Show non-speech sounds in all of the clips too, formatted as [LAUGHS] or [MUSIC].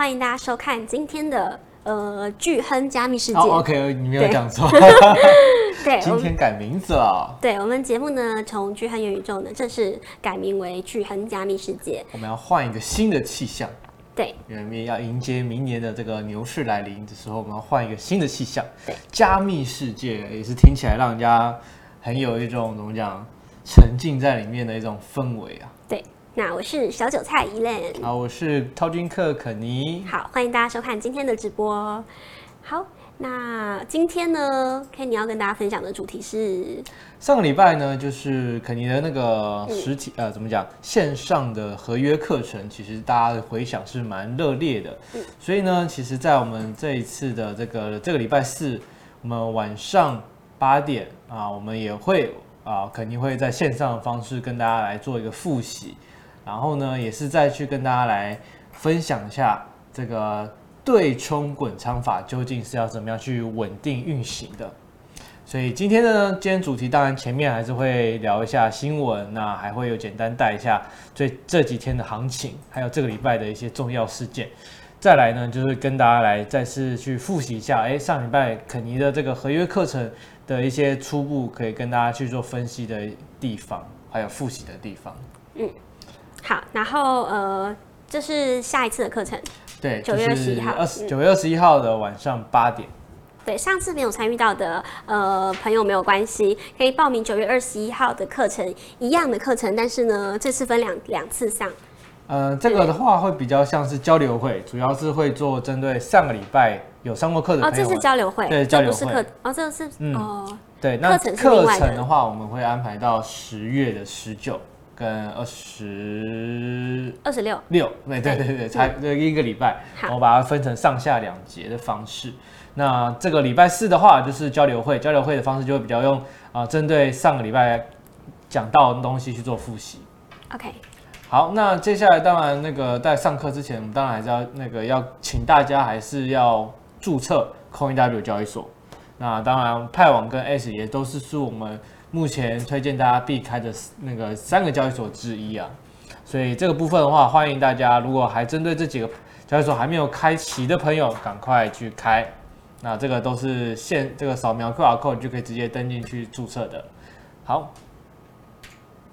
欢迎大家收看今天的呃巨亨加密世界。哦，OK，你没有讲错。[LAUGHS] 对，[LAUGHS] 今天改名字了。对，我们节目呢，从巨亨元宇宙呢正式改名为巨亨加密世界。我们要换一个新的气象。对，因为要迎接明年的这个牛市来临的时候，我们要换一个新的气象。对，加密世界也是听起来让人家很有一种怎么讲，沉浸在里面的一种氛围啊。对，那我是小韭菜 Elaine，好，我是超军客肯尼。好，欢迎大家收看今天的直播。好。那今天呢，Kenny 要跟大家分享的主题是上个礼拜呢，就是肯尼的那个实体、嗯、呃，怎么讲线上的合约课程，其实大家的回想是蛮热烈的。嗯、所以呢，其实，在我们这一次的这个这个礼拜四，我们晚上八点啊，我们也会啊，肯定会在线上的方式跟大家来做一个复习，然后呢，也是再去跟大家来分享一下这个。对冲滚仓法究竟是要怎么样去稳定运行的？所以今天呢，今天主题当然前面还是会聊一下新闻，那还会有简单带一下最这几天的行情，还有这个礼拜的一些重要事件。再来呢，就是跟大家来再次去复习一下，哎，上礼拜肯尼的这个合约课程的一些初步可以跟大家去做分析的地方，还有复习的地方。嗯，好，然后呃，这是下一次的课程。对，九月二十一号，九月二十一号的晚上八点。对，上次没有参与到的呃朋友没有关系，可以报名九月二十一号的课程，一样的课程，但是呢，这次分两两次上。呃，这个的话会比较像是交流会，主要是会做针对上个礼拜有上过课的朋友。哦，这是交流会，对，交流是课，哦，这个是，嗯、哦，对，那课程课程的话，我们会安排到十月的十九。跟二十二十六六，对对对对，才一个礼拜，我把它分成上下两节的方式。那这个礼拜四的话，就是交流会，交流会的方式就会比较用啊，针对上个礼拜讲到的东西去做复习。OK，好，那接下来当然那个在上课之前，我们当然还是要那个要请大家还是要注册 CoinW 交易所。那当然派网跟 S 也都是是我们。目前推荐大家避开的那个三个交易所之一啊，所以这个部分的话，欢迎大家如果还针对这几个交易所还没有开启的朋友，赶快去开。那这个都是现这个扫描 QR code 就可以直接登进去注册的。好，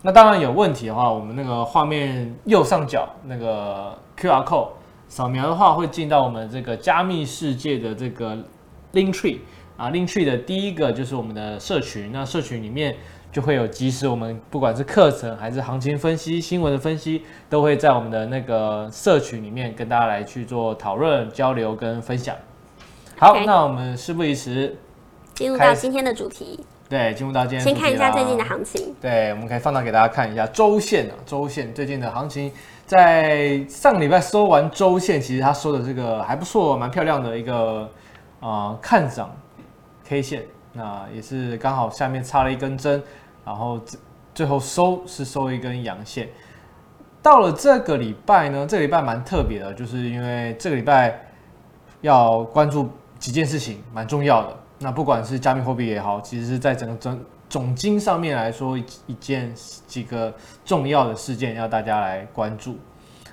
那当然有问题的话，我们那个画面右上角那个 QR code 扫描的话，会进到我们这个加密世界的这个 Link Tree。啊，Linktree 的第一个就是我们的社群，那社群里面就会有即时我们不管是课程还是行情分析、新闻的分析，都会在我们的那个社群里面跟大家来去做讨论、交流跟分享。好，Okay. 那我们事不宜迟，进入到今天的主题。对，进入到今天。先看一下最近的行情。对，我们可以放大给大家看一下周线啊，周线最近的行情，在上个礼拜收完周线，其实它收的这个还不错，蛮漂亮的一个啊、呃、看涨。K 线，那也是刚好下面插了一根针，然后最后收是收一根阳线。到了这个礼拜呢，这个礼拜蛮特别的，就是因为这个礼拜要关注几件事情，蛮重要的。那不管是加密货币也好，其实是在整个总总金上面来说，一件几个重要的事件要大家来关注。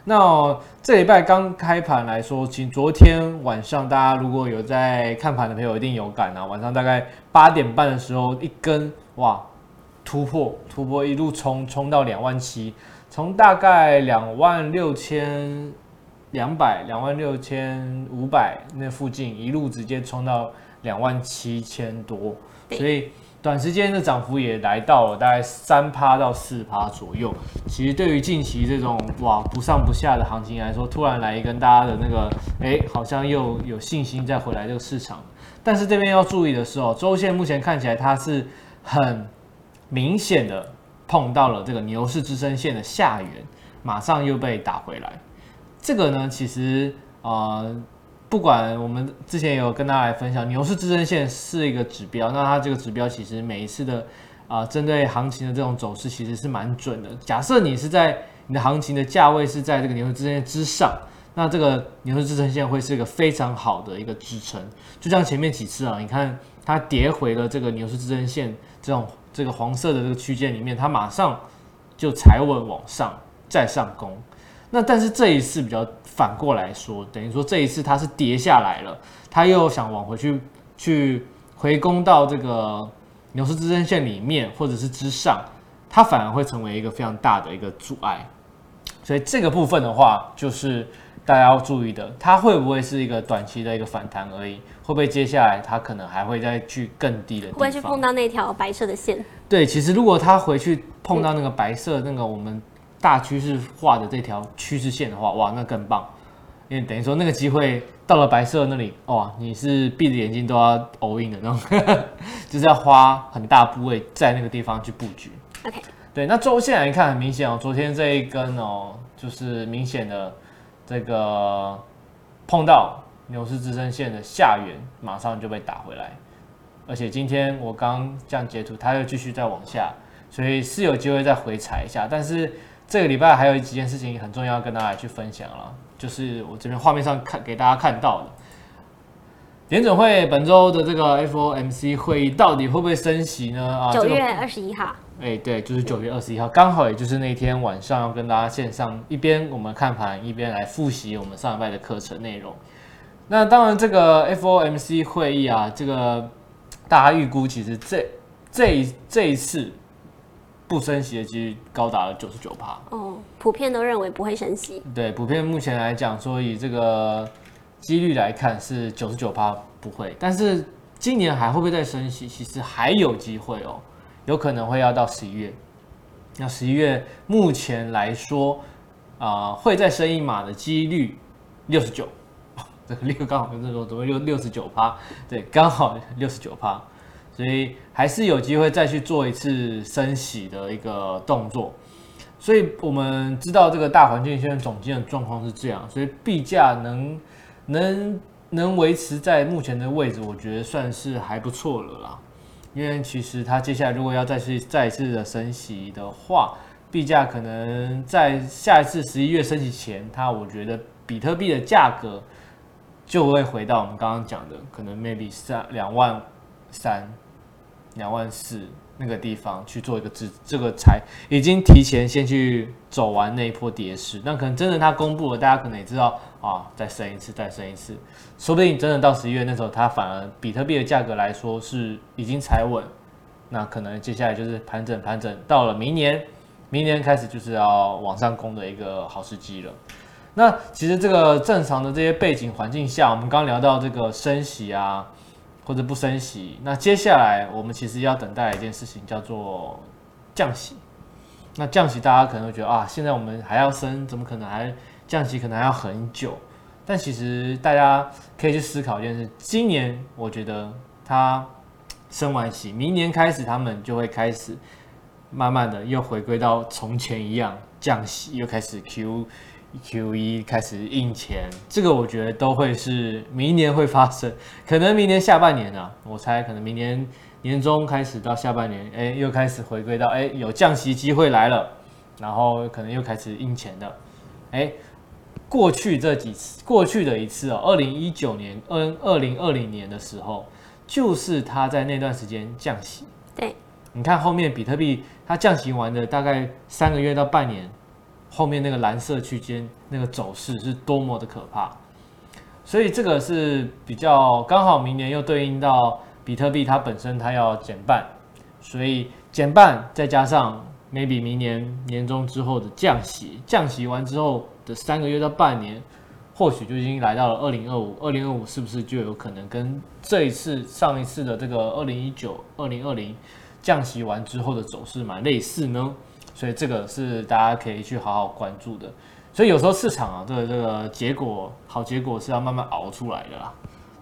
那这礼拜刚开盘来说，其实昨天晚上大家如果有在看盘的朋友，一定有感啊。晚上大概八点半的时候，一根哇突破突破，一路冲冲到两万七，从大概两万六千两百、两万六千五百那附近，一路直接冲到两万七千多，所以。短时间的涨幅也来到了大概三趴到四趴左右。其实对于近期这种哇不上不下的行情来说，突然来一根大家的那个哎，好像又有信心再回来这个市场。但是这边要注意的是哦，周线目前看起来它是很明显的碰到了这个牛市支撑线的下缘，马上又被打回来。这个呢，其实啊。不管我们之前有跟大家来分享，牛市支撑线是一个指标，那它这个指标其实每一次的啊，针对行情的这种走势其实是蛮准的。假设你是在你的行情的价位是在这个牛市支撑线之上，那这个牛市支撑线会是一个非常好的一个支撑。就像前面几次啊，你看它跌回了这个牛市支撑线这种这个黄色的这个区间里面，它马上就踩稳往上再上攻。那但是这一次比较反过来说，等于说这一次它是跌下来了，它又想往回去去回攻到这个牛市支撑线里面或者是之上，它反而会成为一个非常大的一个阻碍。所以这个部分的话，就是大家要注意的，它会不会是一个短期的一个反弹而已？会不会接下来它可能还会再去更低的地方？会不会去碰到那条白色的线？对，其实如果它回去碰到那个白色那个我们大趋势画的这条趋势线的话，哇，那更棒，因为等于说那个机会到了白色那里，哇，你是闭着眼睛都要 all in 的那种，[LAUGHS] 就是要花很大部位在那个地方去布局。OK。对，那周线来看，很明显哦，昨天这一根哦，就是明显的这个碰到牛市支撑线的下缘，马上就被打回来。而且今天我刚这样截图，它又继续再往下，所以是有机会再回踩一下。但是这个礼拜还有几件事情很重要，跟大家去分享了，就是我这边画面上看给大家看到的，联准会本周的这个 FOMC 会议到底会不会升息呢？啊，九月二十一号。哎、欸，对，就是九月二十一号，刚好也就是那天晚上要跟大家线上一边我们看盘，一边来复习我们上礼拜的课程内容。那当然，这个 FOMC 会议啊，这个大家预估其实这这一这一次不升息的几率高达了九十九趴。哦，普遍都认为不会升息。对，普遍目前来讲，说以这个几率来看是九十九趴不会，但是今年还会不会再升息？其实还有机会哦。有可能会要到十一月，那十一月目前来说，啊、呃，会再升一码的几率六十九，[LAUGHS] 这个六刚好跟这个怎么六六十九趴，对，刚好六十九趴，所以还是有机会再去做一次升息的一个动作。所以我们知道这个大环境现在总经的状况是这样，所以币价能能能维持在目前的位置，我觉得算是还不错了啦。因为其实它接下来如果要再去再一次的升息的话，币价可能在下一次十一月升息前，它我觉得比特币的价格就会回到我们刚刚讲的，可能 maybe 三两万三、两万四。那个地方去做一个支，这个才已经提前先去走完那一波跌势。那可能真的它公布了，大家可能也知道啊，再升一次，再升一次，说不定真的到十一月那时候，它反而比特币的价格来说是已经踩稳。那可能接下来就是盘整盘整，到了明年，明年开始就是要往上攻的一个好时机了。那其实这个正常的这些背景环境下，我们刚聊到这个升息啊。或者不升息，那接下来我们其实要等待一件事情，叫做降息。那降息，大家可能会觉得啊，现在我们还要升，怎么可能还降息？可能还要很久。但其实大家可以去思考一件事：今年我觉得它升完息，明年开始他们就会开始慢慢的又回归到从前一样降息，又开始 Q。QE 开始印钱，这个我觉得都会是明年会发生，[LAUGHS] 可能明年下半年啊，我猜可能明年年中开始到下半年，哎，又开始回归到哎有降息机会来了，然后可能又开始印钱的，哎，过去这几次，过去的一次哦，二零一九年、二二零二零年的时候，就是他在那段时间降息，对，你看后面比特币它降息完的大概三个月到半年。后面那个蓝色区间那个走势是多么的可怕，所以这个是比较刚好，明年又对应到比特币它本身它要减半，所以减半再加上 maybe 明年年中之后的降息，降息完之后的三个月到半年，或许就已经来到了二零二五，二零二五是不是就有可能跟这一次上一次的这个二零一九、二零二零降息完之后的走势蛮类似呢？所以这个是大家可以去好好关注的。所以有时候市场啊，这个这个结果好结果是要慢慢熬出来的啦。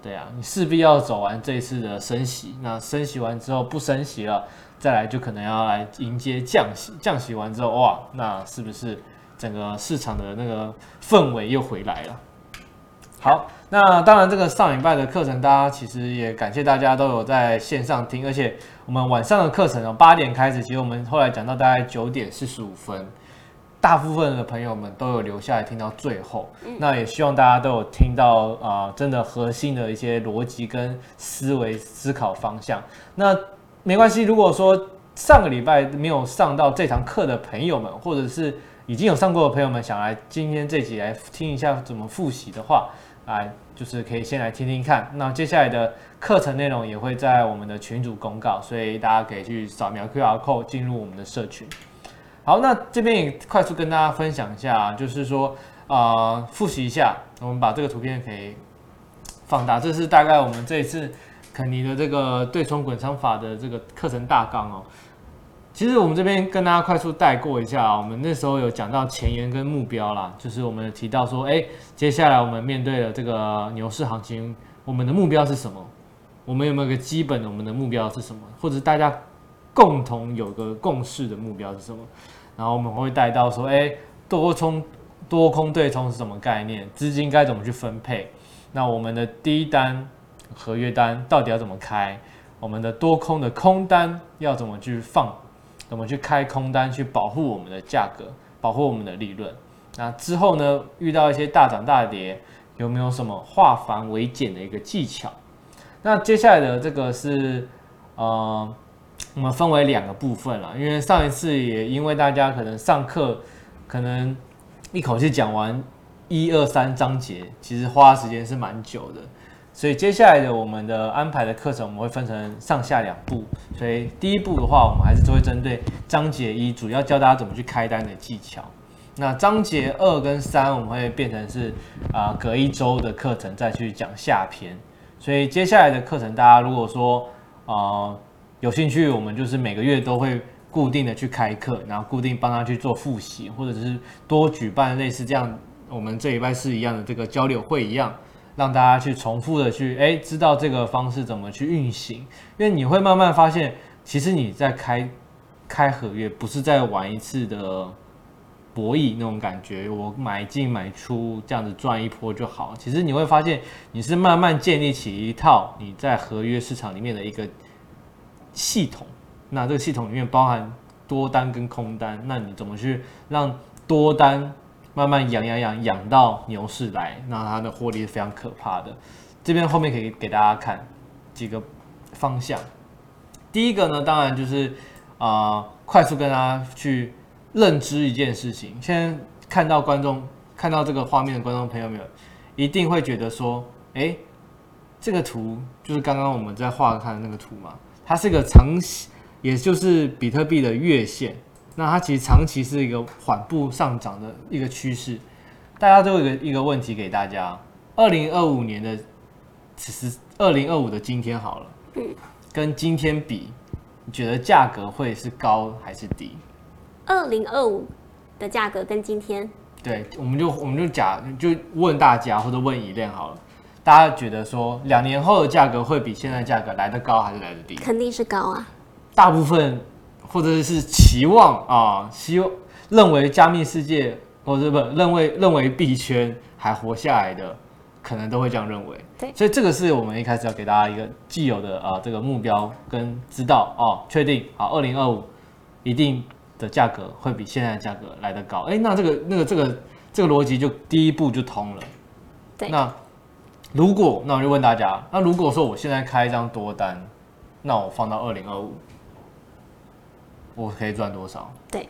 对啊，你势必要走完这一次的升息，那升息完之后不升息了，再来就可能要来迎接降息。降息完之后，哇，那是不是整个市场的那个氛围又回来了？好，那当然这个上礼拜的课程，大家其实也感谢大家都有在线上听，而且。我们晚上的课程哦，八点开始。其实我们后来讲到大概九点四十五分，大部分的朋友们都有留下来听到最后。那也希望大家都有听到啊、呃，真的核心的一些逻辑跟思维思考方向。那没关系，如果说上个礼拜没有上到这堂课的朋友们，或者是已经有上过的朋友们，想来今天这集来听一下怎么复习的话，来就是可以先来听听看。那接下来的课程内容也会在我们的群组公告，所以大家可以去扫描 QR code 进入我们的社群。好，那这边也快速跟大家分享一下，就是说啊、复习一下，我们把这个图片可以放大，这是大概我们这一次肯尼的这个对冲滚仓法的这个课程大纲哦。其实我们这边跟大家快速带过一下，我们那时候有讲到前沿跟目标啦，就是我们提到说，哎，接下来我们面对了这个牛市行情，我们的目标是什么？我们有没有个基本的我们的目标是什么？或者大家共同有个共识的目标是什么？然后我们会带到说，哎，多冲多空对冲是什么概念？资金该怎么去分配？那我们的第一单合约单到底要怎么开？我们的多空的空单要怎么去放？怎么去开空单去保护我们的价格，保护我们的利润？那之后呢，遇到一些大涨大跌，有没有什么化繁为简的一个技巧？那接下来的这个是呃，我们分为两个部分了，因为上一次也因为大家可能上课可能一口气讲完一二三章节，其实花的时间是蛮久的。所以接下来的我们的安排的课程，我们会分成上下两步。所以第一步的话，我们还是会针对章节一，主要教大家怎么去开单的技巧。那章节二跟三，我们会变成是啊、隔一周的课程再去讲下篇。所以接下来的课程，大家如果说啊、有兴趣，我们就是每个月都会固定的去开课，然后固定帮他去做复习，或者是多举办类似这样我们这礼拜四一样的这个交流会一样。让大家去重复的去哎，知道这个方式怎么去运行，因为你会慢慢发现，其实你在开开合约不是在玩一次的博弈那种感觉，我买进买出这样子赚一波就好。其实你会发现，你是慢慢建立起一套你在合约市场里面的一个系统。那这个系统里面包含多单跟空单，那你怎么去让多单？慢慢养养养养到牛市来，那它的获利是非常可怕的。这边后面可以给大家看几个方向。第一个呢，当然就是啊、快速跟大家去认知一件事情。现在看到观众看到这个画面的观众朋友们，一定会觉得说，哎，这个图就是刚刚我们在画看的那个图嘛，它是个长，也就是比特币的月线。那它其实长期是一个缓步上涨的一个趋势，大家都有一个一个问题给大家：二零二五年的，其实二零二五的今天好了，嗯跟今天比，你觉得价格会是高还是低？二零二五的价格跟今天，对，我们就我们就假就问大家或者问以练好了，大家觉得说两年后的价格会比现在价格来得高还是来得低？肯定是高啊，大部分。或者是期望啊，希望认为加密世界，或者不认为认为币圈还活下来的，可能都会这样认为。对，所以这个是我们一开始要给大家一个既有的啊这个目标跟知道哦，确定好，二零二五一定的价格会比现在的价格来得高。哎，那这个那个这个这个逻辑就第一步就通了。对，那如果那我就问大家，那如果说我现在开一张多单，那我放到二零二五。我可以赚多少？对，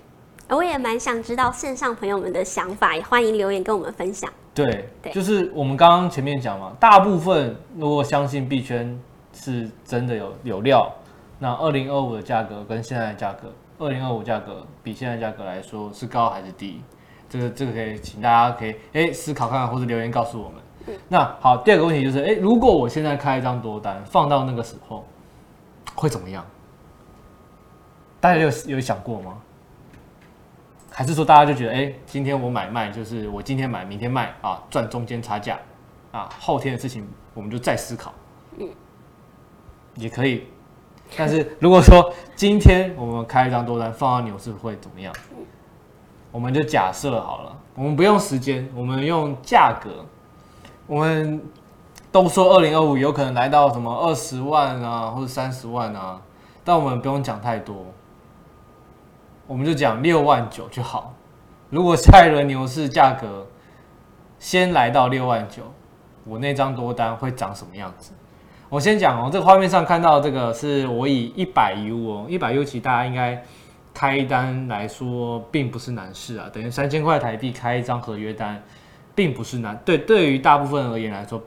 我也蛮想知道线上朋友们的想法，也欢迎留言跟我们分享。对，对，就是我们刚刚前面讲嘛，大部分如果相信币圈是真的有有料，那二零二五的价格跟现在的价格，二零二五价格比现在价格来说是高还是低？这个这个可以请大家可以哎思考看看，或者留言告诉我们。嗯。那好，第二个问题就是，哎，如果我现在开一张多单，放到那个时候会怎么样？大家有有想过吗？还是说大家就觉得，哎，今天我买卖就是我今天买，明天卖啊，赚中间差价啊，后天的事情我们就再思考，嗯，也可以。但是如果说今天我们开一张多单放到牛市会怎么样？我们就假设好了，我们不用时间，我们用价格。我们都说二零二五有可能来到什么二十万啊，或者三十万啊，但我们不用讲太多。我们就讲六万九就好。如果下一轮牛市价格先来到六万九，我那张多单会长什么样子？我先讲哦，这个画面上看到这个是我以一百 U 哦，一百 U 其实大家应该开单来说，并不是难事啊。等于三千块台币开一张合约单，并不是难。对，对于大部分而言来说，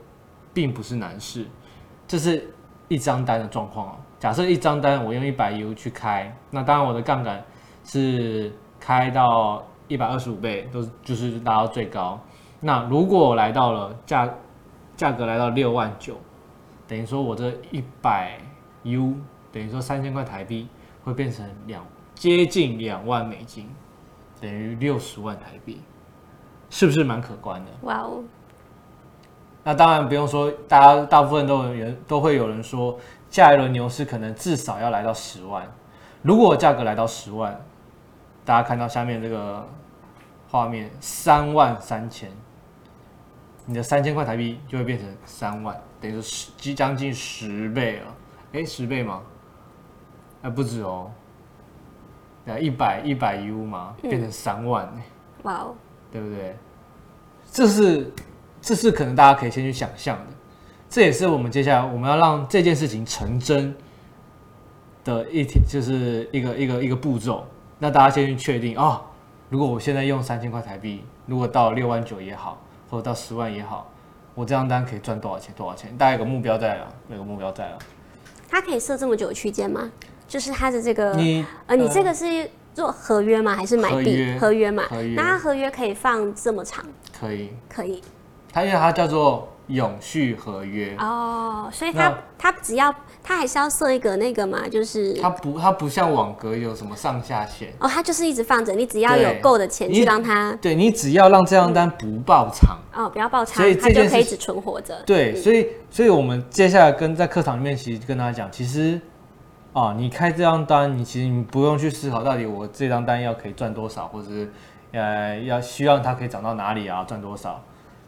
并不是难事。这是一张单的状况哦。假设一张单我用一百 U 去开，那当然我的杠杆是开到一百二十五倍，都就是达到最高。那如果来到了价价格来到六万九，等于说我这一百 U 等于说三千块台币会变成两接近两万美金，等于六十万台币，是不是蛮可观的？哇哦！那当然不用说，大家大部分都有人都会有人说，下一轮牛市可能至少要来到十万。如果价格来到十万，大家看到下面这个画面，三万三千。你的三千块台币就会变成三万，等于说十，即将近十倍了。哎，十倍吗？哎，不止哦。对，一百一百 U 嘛，变成三万。哇哦，对不对？这是，这是可能大家可以先去想象的。这也是我们接下来我们要让这件事情成真的一天，就是一个一个一个步骤。那大家先去确定啊，哦，如果我现在用三千块台币，如果到六万九也好。或者到十万也好，我这张单可以赚多少钱？多少钱？大家有个目标在了，有个目标在了。它可以设这么久的区间吗？就是它的这个，你呃，你这个是做合约吗？还是买币？合约嘛。合约。那它合约可以放这么长？可以。可以。它因为它叫做。永续合约。哦，所以它它只要它还是要设一个那个嘛，就是它不它不像网格有什么上下限。哦，它就是一直放着，你只要有够的钱去让它，对你只要让这张单不爆仓。哦，不要爆仓，所以它就可以一直存活着。对，所以所以我们接下来跟在课堂里面其实跟大家讲，其实啊，你开这张单，你其实你不用去思考到底我这张单要可以赚多少，或者是呃要希望它可以涨到哪里啊，赚多少。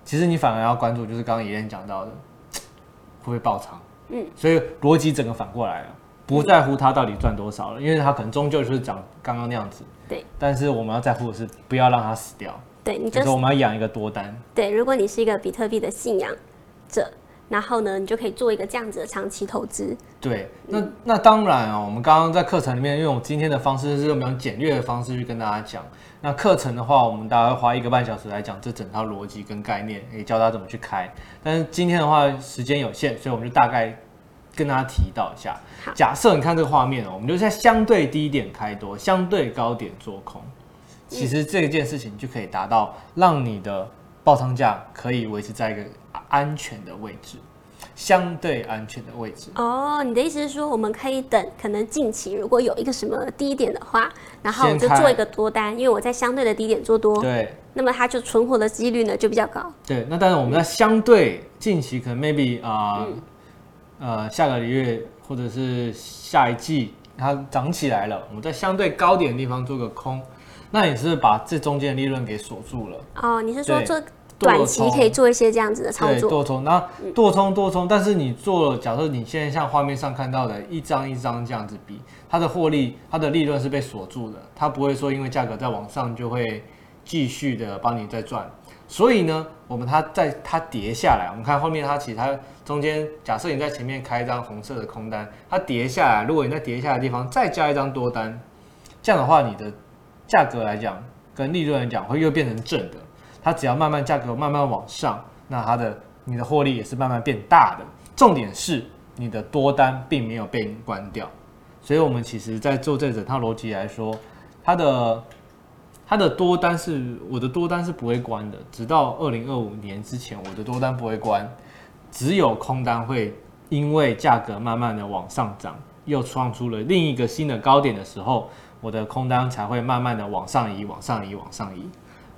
其实你反而要关注，就是刚刚爷爷讲到的，[TSK] 会不会爆仓？嗯，所以逻辑整个反过来了，不在乎它到底赚多少了，因为它可能终究就是涨刚刚那样子。对。但是我们要在乎的是，不要让它死掉。对，你就是我们要养一个多单。对，如果你是一个比特币的信仰者，然后呢，你就可以做一个这样子的长期投资。对，那那当然哦，我们刚刚在课程里面，因为我们今天的方式是用比较简略的方式去跟大家讲。那课程的话，我们大概花一个半小时来讲这整套逻辑跟概念，也教大家怎么去开。但是今天的话时间有限，所以我们就大概跟大家提到一下。假设你看这个画面哦，我们就在相对低点开多，相对高点做空。其实这件事情就可以达到让你的爆仓价可以维持在一个安全的位置。相对安全的位置哦，你的意思是说，我们可以等，可能近期如果有一个什么低点的话，然后我就做一个多单，因为我在相对的低点做多，对，那么它就存活的几率呢就比较高。对，那当然我们在相对近期可能 maybe 啊、呃嗯、呃下个月或者是下一季它涨起来了，我们在相对高点的地方做个空，那你是把这中间的利润给锁住了。哦，你是说做？短期可以做一些这样子的操作，对，多冲，那多冲多冲，但是你做了，假设你现在像画面上看到的一张一张这样子比，它的获利，它的利润是被锁住的，它不会说因为价格在往上就会继续的帮你再赚。所以呢，我们它在它跌下来，我们看后面它其实它中间，假设你在前面开一张红色的空单，它跌下来，如果你在跌下来的地方再加一张多单，这样的话，你的价格来讲跟利润来讲会又变成正的。它只要慢慢价格慢慢往上，那它的你的获利也是慢慢变大的。重点是你的多单并没有被你关掉，所以我们其实在做这整套逻辑来说，它的它的多单是我的多单是不会关的，直到二零二五年之前，我的多单不会关，只有空单会因为价格慢慢的往上涨，又创出了另一个新的高点的时候，我的空单才会慢慢的往上移，往上移，往上移。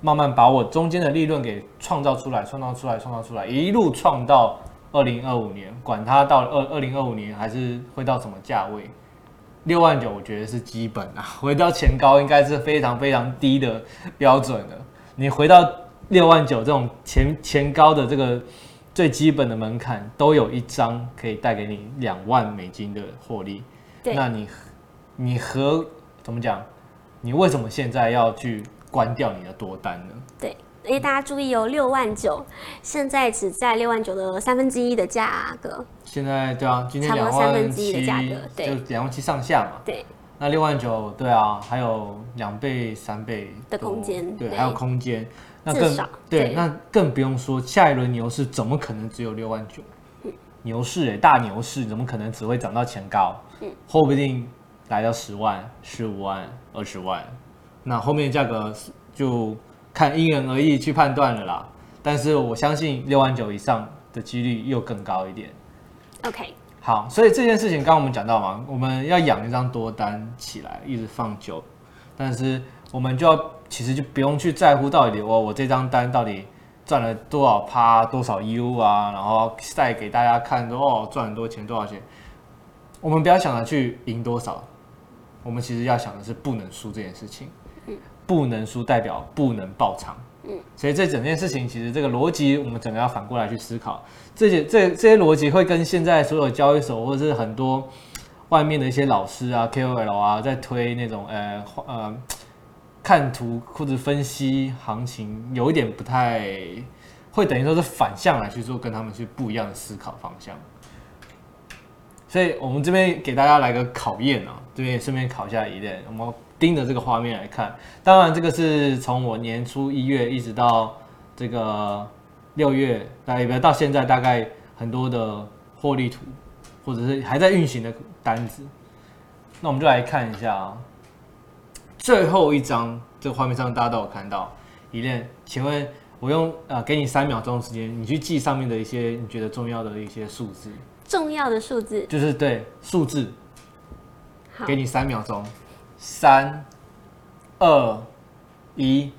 慢慢把我中间的利润给创造出来，创造出来，创造出来，一路创到二零二五年，管它到二二零二五年还是会到什么价位，六万九我觉得是基本啊，[LAUGHS] 回到前高应该是非常非常低的标准的。你回到六万九这种前前高的这个最基本的门槛，都有一张可以带给你两万美金的获利。那你你和怎么讲？你为什么现在要去？关掉你的多单呢？对，哎，大家注意哦，六万九，现在只在六万九的三分之一的价格。现在对啊，今天两万七，差不多三分之一的价格，对，就两万七上下嘛。对，那六万九，对啊，还有两倍、三倍的空间，对，还有空间。那更对，那更不用说下一轮牛市怎么可能只有六万九？牛市哎，大牛市怎么可能只会涨到前高？嗯，说不定来到十万、十五万、二十万，那后面价格就看因人而异去判断了啦。但是我相信六万九以上的几率又更高一点。OK，好，所以这件事情刚刚我们讲到嘛，我们要养一张多单起来，一直放久，但是我们就要其实就不用去在乎到底我我这张单到底。赚了多少趴多少 U 啊，然后再给大家看说哦，赚很多钱多少钱。我们不要想着去赢多少，我们其实要想的是不能输这件事情。嗯，不能输代表不能爆仓。嗯，所以这整件事情其实这个逻辑，我们整个要反过来去思考。这些这这些逻辑会跟现在所有交易所或者是很多外面的一些老师啊 KOL 啊在推那种呃呃。看图或者分析行情，有一点不太会，等于说是反向来去做，跟他们去不一样的思考方向。所以，我们这边给大家来个考验啊，这边也顺便考一下一点。我们盯着这个画面来看，当然这个是从我年初一月一直到这个六月，大概到现在大概很多的获利图，或者是还在运行的单子。那我们就来看一下啊。最后一张，这个画面上大家都有看到，一链，请问我用呃给你三秒钟的时间，你去记上面的一些你觉得重要的一些数字。重要的数字。就是对数字。好。给你三秒钟，三、二、一。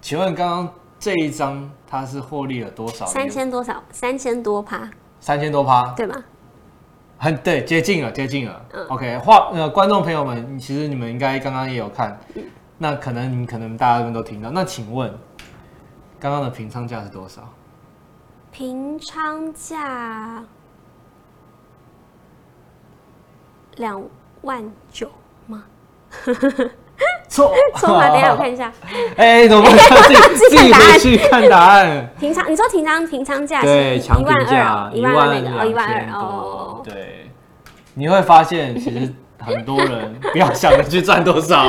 请问刚刚这一张它是获利了多少？三千多少？三千多趴。三千多趴，对吗？很对，接近了，接近了。嗯、OK，话呃，观众朋友们，其实你们应该刚刚也有看，嗯、那可能你们可能大家都听到。那请问，刚刚的平仓价是多少？平仓价两万九吗？错 [LAUGHS] 错吗？[LAUGHS] 等一下我看一下。哎、欸，怎么 [LAUGHS] 自己自己回去看答案？平仓，你说平仓平仓价对，是一万二，一万二那个，一万二哦。对，你会发现其实很多人不要想着去赚多少，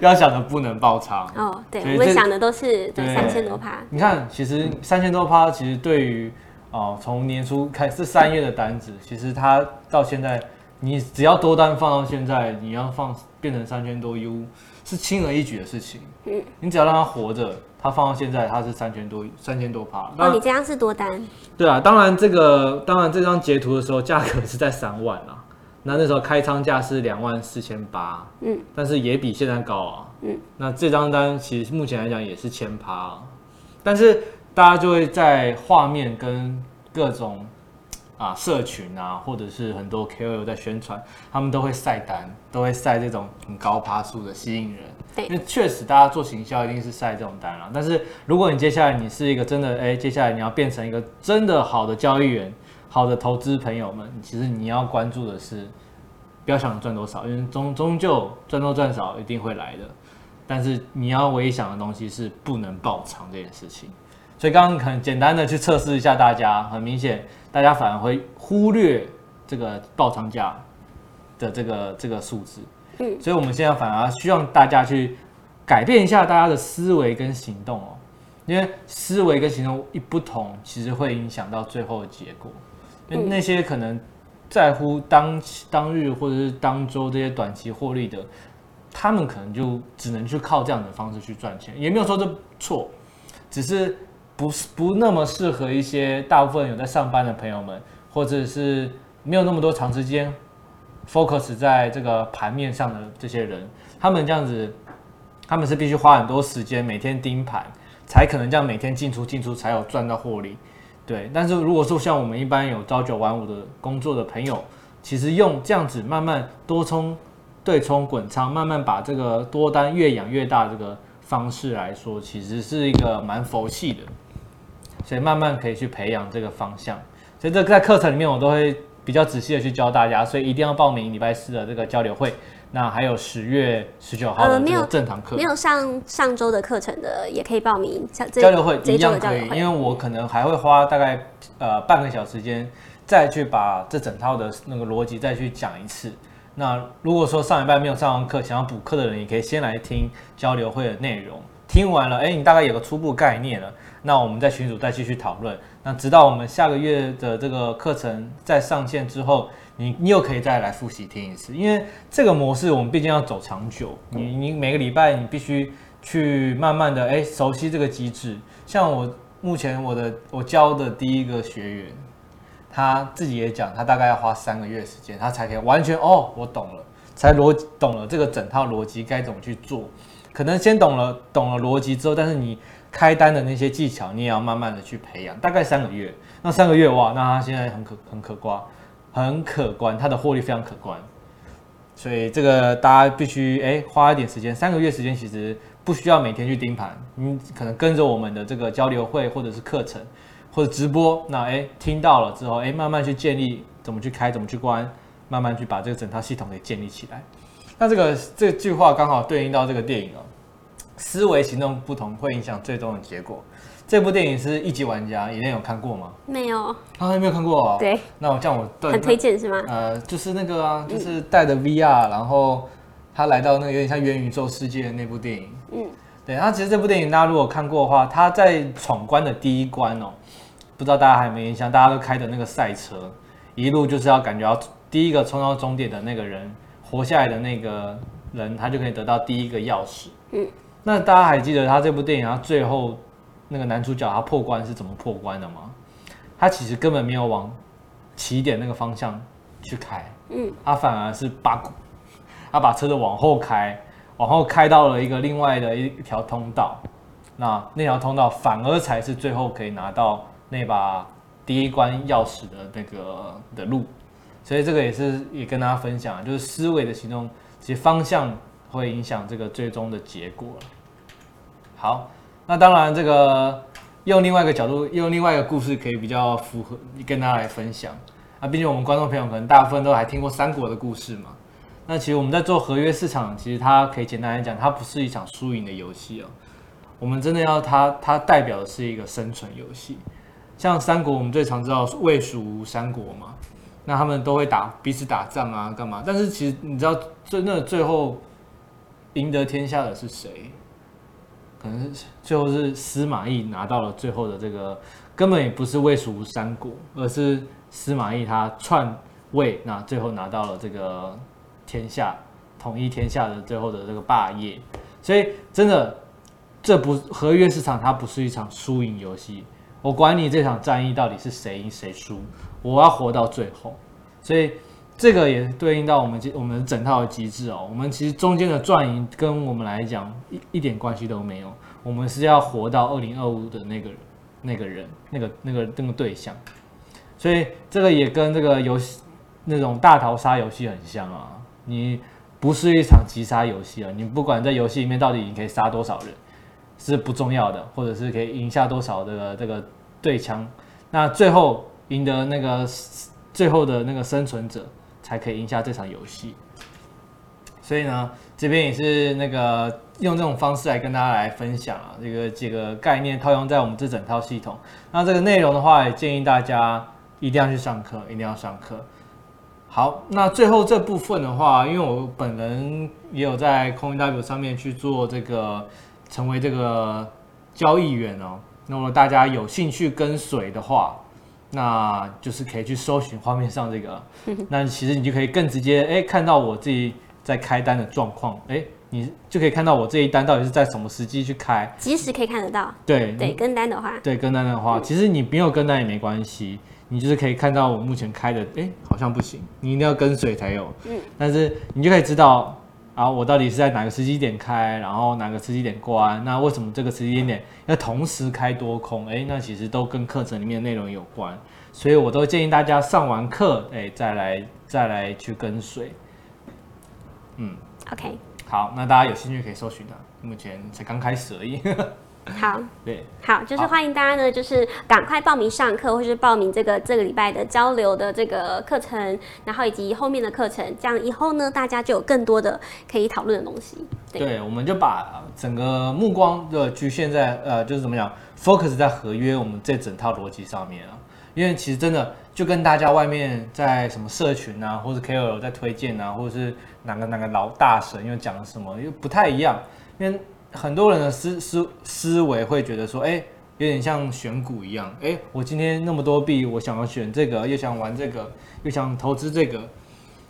要想着不能爆仓。哦，对，我们想的都是对三千多趴。你看，其实三千多趴，其实对于哦，从年初开始三月的单子，其实它到现在。你只要多单放到现在，你要放变成三千多 U，是轻而易举的事情。嗯，你只要让它活着，它放到现在，它是三千多三千多趴。哦，你这样是多单？对啊，当然这个当然这张截图的时候价格是在三万啊，那那时候开仓价是两万四千八。嗯，但是也比现在高啊。嗯，那这张单其实目前来讲也是千趴啊，但是大家就会在画面跟各种。啊，社群啊，或者是很多 KOL 在宣传，他们都会晒单，都会晒这种很高趴数的吸引人。对，因为确实大家做行销一定是晒这种单啦。但是如果你接下来你是一个真的，哎、欸，接下来你要变成一个真的好的交易员，好的投资朋友们，其实你要关注的是，不要想赚多少，因为终终究赚多赚少一定会来的。但是你要唯一想的东西是不能爆仓这件事情。所以刚刚很简单的去测试一下大家，很明显。大家反而会忽略这个爆仓价的这个这个数字，嗯，所以我们现在反而希望大家去改变一下大家的思维跟行动哦，因为思维跟行动一不同，其实会影响到最后的结果。因为那些可能在乎当当日或者是当周这些短期获利的，他们可能就只能去靠这样的方式去赚钱，也没有说这错，只是。不是不那么适合一些大部分有在上班的朋友们，或者是没有那么多长时间 focus 在这个盘面上的这些人，他们这样子，他们是必须花很多时间每天盯盘，才可能这样每天进出进出才有赚到获利。对，但是如果说像我们一般有朝九晚五的工作的朋友，其实用这样子慢慢多冲、对冲、滚仓，慢慢把这个多单越养越大这个方式来说，其实是一个蛮佛系的。所以慢慢可以去培养这个方向，所以这在课程里面我都会比较仔细的去教大家，所以一定要报名礼拜四的这个交流会。那还有十月十九号的这个正堂课，没有上上周的课程的也可以报名。交流会一样可以，因为我可能还会花大概呃半个小时时间再去把这整套的那个逻辑再去讲一次。那如果说上礼拜没有上完课，想要补课的人，也可以先来听交流会的内容。听完了，哎，你大概有个初步概念了。那我们在群组再继续讨论。那直到我们下个月的这个课程再上线之后，你你又可以再来复习听一次。因为这个模式我们毕竟要走长久，你你每个礼拜你必须去慢慢的哎熟悉这个机制。像我目前我的我教的第一个学员。他自己也讲，他大概要花三个月时间，他才可以完全哦，我懂了，才逻懂了这个整套逻辑该怎么去做。可能先懂了懂了逻辑之后，但是你开单的那些技巧，你也要慢慢的去培养，大概三个月。那三个月哇，那他现在很可很可观，很可观，他的获利非常可观。所以这个大家必须哎花一点时间，三个月时间其实不需要每天去盯盘，你可能跟着我们的这个交流会或者是课程。或者直播，那哎听到了之后，哎慢慢去建立怎么去开，怎么去关，慢慢去把这个整套系统给建立起来。那这个这句话刚好对应到这个电影哦，思维行动不同会影响最终的结果。这部电影是一级玩家，以前有看过吗？没有。啊，还没有看过哦。对。那我这样我对很推荐是吗？呃，就是那个啊，就是带着 VR，然后他来到那个有点像元宇宙世界的那部电影。嗯。对，那其实这部电影大家如果看过的话，他在闯关的第一关哦。不知道大家还有没有印象？大家都开的那个赛车，一路就是要感觉要第一个冲到终点的那个人，活下来的那个人，他就可以得到第一个钥匙。嗯，那大家还记得他这部电影，他最后那个男主角他破关是怎么破关的吗？他其实根本没有往起点那个方向去开，嗯，他反而是把，他把车子往后开，往后开到了一个另外的一一条通道，那那条通道反而才是最后可以拿到。那把第一关钥匙的那个的路，所以这个也是也跟大家分享，就是思维的行动，其实方向会影响这个最终的结果。好，那当然这个用另外一个角度，用另外一个故事，可以比较符合跟大家来分享。啊，毕竟我们观众朋友可能大部分都还听过三国的故事嘛。那其实我们在做合约市场，其实它可以简单来讲，它不是一场输赢的游戏哦。我们真的要它，它代表的是一个生存游戏。像三国，我们最常知道魏蜀吴三国嘛，那他们都会打彼此打仗啊，干嘛？但是其实你知道最那最后赢得天下的是谁？可能是最后是司马懿拿到了最后的这个，根本也不是魏蜀吴三国，而是司马懿他篡位，那最后拿到了这个天下，统一天下的最后的这个霸业。所以真的，这不合约市场，它不是一场输赢游戏。我管你这场战役到底是谁赢谁输，我要活到最后。所以这个也对应到我们我们整套的机制哦。我们其实中间的赚赢跟我们来讲一一点关系都没有。我们是要活到二零二五的那个那个人那个那个那个对象。所以这个也跟这个游戏那种大逃杀游戏很像啊。你不是一场击杀游戏啊，你不管在游戏里面到底你可以杀多少人。是不重要的，或者是可以赢下多少的这个对枪，那最后赢得那个最后的那个生存者才可以赢下这场游戏。所以呢，这边也是那个用这种方式来跟大家来分享啊，这个这个概念套用在我们这整套系统。那这个内容的话，也建议大家一定要去上课，一定要上课。好，那最后这部分的话，因为我本人也有在 CoinW 上面去做这个。成为这个交易员哦，那么大家有兴趣跟随的话，那就是可以去搜寻画面上这个，[LAUGHS] 那其实你就可以更直接哎看到我自己在开单的状况，哎，你就可以看到我这一单到底是在什么时机去开，即时可以看得到。对对，跟单的话，对跟单的话，其实你没有跟单也没关系，你就是可以看到我目前开的，哎，好像不行，你一定要跟随才有。嗯，但是你就可以知道。然后我到底是在哪个时机点开，然后哪个时机点关？那为什么这个时间点要同时开多空？哎，那其实都跟课程里面的内容有关，所以我都建议大家上完课，哎，再来再来去跟随。嗯，OK，好，那大家有兴趣可以搜寻的，目前才刚开始而已。[LAUGHS] 好，对，好，就是欢迎大家呢，就是赶快报名上课，或是报名这个这个礼拜的交流的这个课程，然后以及后面的课程，这样以后呢，大家就有更多的可以讨论的东西。对，对我们就把整个目光的局限在呃，就是怎么讲，focus 在合约我们这整套逻辑上面啊。因为其实真的就跟大家外面在什么社群啊，或者 KOL 在推荐啊，或者是哪个哪个老大神又讲了什么又不太一样，因为很多人的思思思维会觉得说，哎，有点像选股一样，哎，我今天那么多币，我想要选这个，又想玩这个，又想投资这个，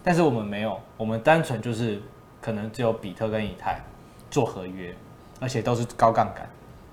但是我们没有，我们单纯就是可能只有比特跟以太做合约，而且都是高杠杆。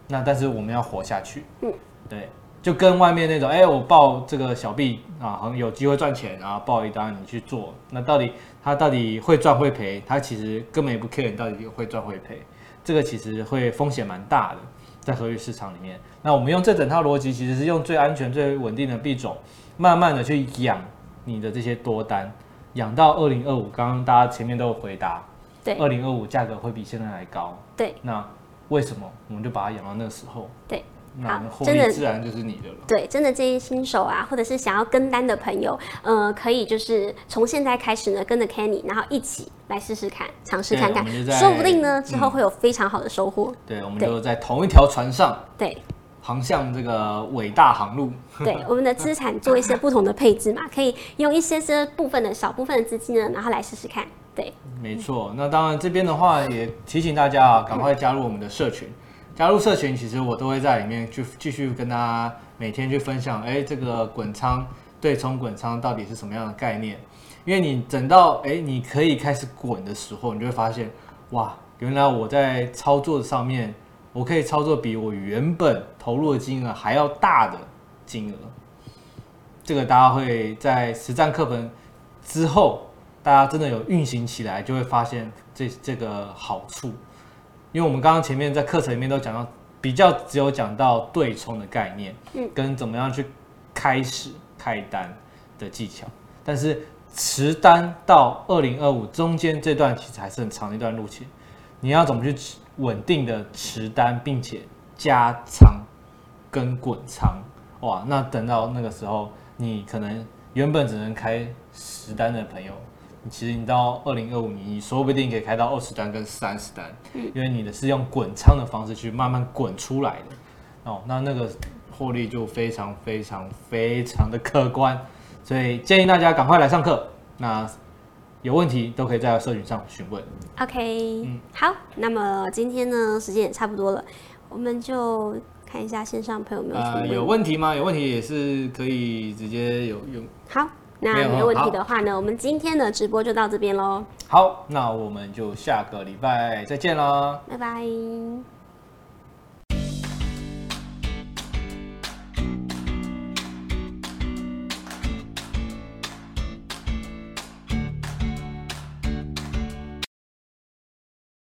那但是我们要活下去，嗯，对，就跟外面那种，哎、欸，我报这个小币啊，好像有机会赚钱啊，报一单你去做，那到底他到底会赚会赔？他其实根本也不 care 你到底会赚会赔，这个其实会风险蛮大的，在合约市场里面。那我们用这整套逻辑，其实是用最安全、最稳定的币种，慢慢的去养你的这些多单，养到二零二五。刚刚大家前面都有回答，对，二零二五价格会比现在还高，对，那。为什么我们就把它养到那个时候？对，那真的自然就是你的了。对，真的这些新手啊，或者是想要跟单的朋友，呃，可以就是从现在开始呢，跟着 Kenny，然后一起来试试看，尝试看看，说不定呢之后会有非常好的收获。对，我们就在同一条船上，对，航向这个伟大航路。对，我们的资产做一些不同的配置嘛，可以用一些些部分的小部分的资金呢，然后来试试看。对，没错。那当然，这边的话也提醒大家啊，赶快加入我们的社群。加入社群，其实我都会在里面去继续跟大家每天去分享。哎，这个滚仓对冲滚仓到底是什么样的概念？因为你等到哎你可以开始滚的时候，你就会发现，哇，原来我在操作上面，我可以操作比我原本投入的金额还要大的金额。这个大家会在实战课本之后。大家真的有运行起来，就会发现这这个好处，因为我们刚刚前面在课程里面都讲到，比较只有讲到对冲的概念，嗯，跟怎么样去开始开单的技巧，但是持单到二零二五中间这段其实还是很长的一段路程，你要怎么去稳定的持单，并且加仓跟滚仓，哇，那等到那个时候，你可能原本只能开十单的朋友。其实你到二零二五年，你说不定可以开到二十单跟三十单，因为你的是用滚仓的方式去慢慢滚出来的哦，那那个获利就非常非常非常的可观，所以建议大家赶快来上课。那有问题都可以在社群上询问。OK，嗯，好，那么今天呢时间也差不多了，我们就看一下线上朋友有没有。呃，有问题吗？有问题也是可以直接有用。好。那没有问题的话呢，我们今天的直播就到这边喽。好，那我们就下个礼拜再见啦，拜拜。